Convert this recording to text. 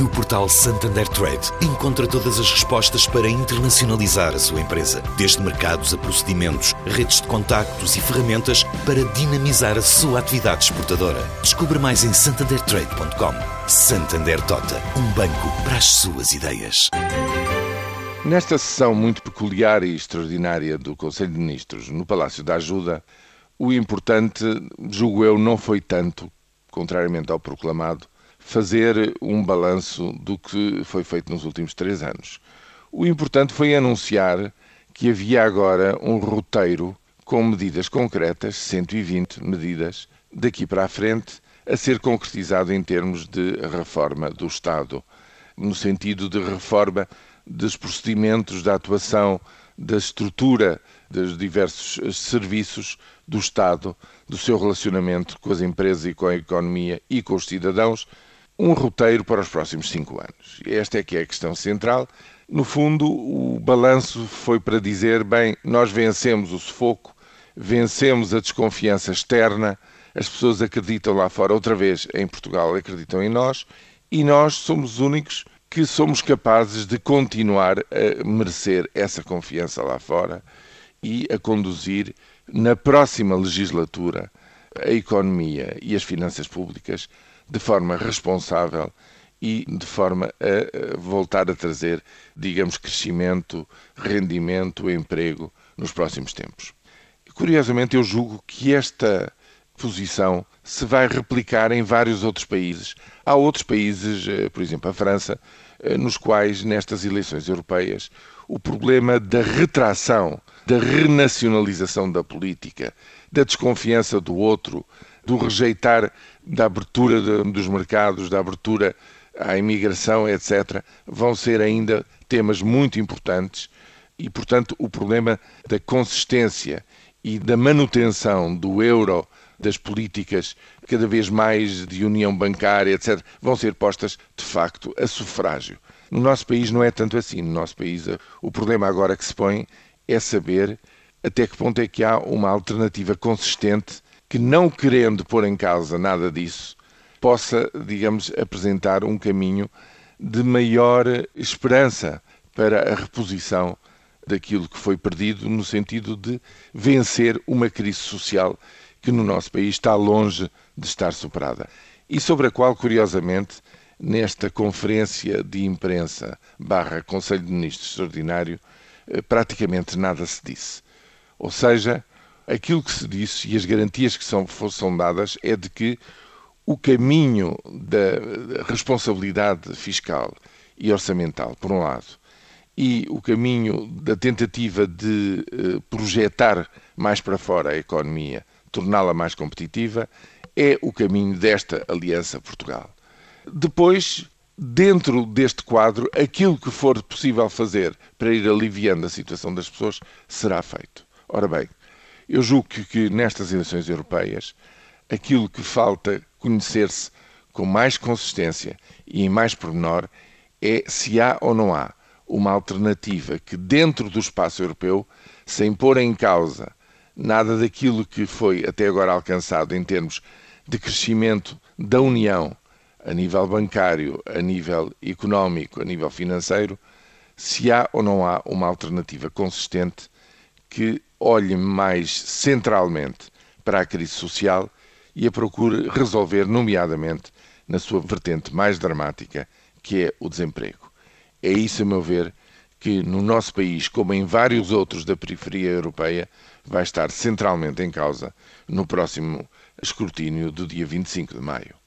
No portal Santander Trade, encontra todas as respostas para internacionalizar a sua empresa, desde mercados a procedimentos, redes de contactos e ferramentas para dinamizar a sua atividade exportadora. Descubra mais em santandertrade.com. Santander Tota, um banco para as suas ideias. Nesta sessão muito peculiar e extraordinária do Conselho de Ministros no Palácio da Ajuda, o importante, julgo eu, não foi tanto, contrariamente ao proclamado, fazer um balanço do que foi feito nos últimos três anos. O importante foi anunciar que havia agora um roteiro com medidas concretas, 120 medidas, daqui para a frente, a ser concretizado em termos de reforma do Estado, no sentido de reforma dos procedimentos da atuação, da estrutura dos diversos serviços do Estado, do seu relacionamento com as empresas e com a economia e com os cidadãos, um roteiro para os próximos cinco anos. Esta é que é a questão central. No fundo, o balanço foi para dizer: bem, nós vencemos o sufoco, vencemos a desconfiança externa, as pessoas acreditam lá fora, outra vez em Portugal, acreditam em nós, e nós somos os únicos que somos capazes de continuar a merecer essa confiança lá fora e a conduzir na próxima legislatura a economia e as finanças públicas de forma responsável e de forma a voltar a trazer, digamos, crescimento, rendimento, emprego nos próximos tempos. Curiosamente, eu julgo que esta posição se vai replicar em vários outros países. Há outros países, eh, por exemplo, a França, eh, nos quais, nestas eleições europeias, o problema da retração, da renacionalização da política, da desconfiança do outro, do rejeitar da abertura de, dos mercados, da abertura à imigração, etc., vão ser ainda temas muito importantes e, portanto, o problema da consistência e da manutenção do euro, das políticas cada vez mais de união bancária, etc., vão ser postas, de facto, a sufrágio. No nosso país não é tanto assim. No nosso país, o problema agora que se põe é saber até que ponto é que há uma alternativa consistente que, não querendo pôr em causa nada disso, possa, digamos, apresentar um caminho de maior esperança para a reposição daquilo que foi perdido, no sentido de vencer uma crise social que no nosso país está longe de estar superada. E sobre a qual, curiosamente, nesta conferência de imprensa barra Conselho de Ministros Extraordinário, eh, praticamente nada se disse. Ou seja, aquilo que se disse e as garantias que são, são dadas é de que o caminho da responsabilidade fiscal e orçamental, por um lado, e o caminho da tentativa de eh, projetar mais para fora a economia, torná-la mais competitiva, é o caminho desta Aliança Portugal. Depois, dentro deste quadro, aquilo que for possível fazer para ir aliviando a situação das pessoas será feito. Ora bem, eu julgo que, que nestas eleições europeias aquilo que falta conhecer-se com mais consistência e em mais pormenor é se há ou não há uma alternativa que, dentro do espaço europeu, sem pôr em causa nada daquilo que foi até agora alcançado em termos de crescimento da União a nível bancário, a nível económico, a nível financeiro, se há ou não há uma alternativa consistente que olhe mais centralmente para a crise social e a procure resolver, nomeadamente, na sua vertente mais dramática, que é o desemprego. É isso, a meu ver, que no nosso país, como em vários outros da periferia europeia, vai estar centralmente em causa no próximo escrutínio do dia 25 de maio.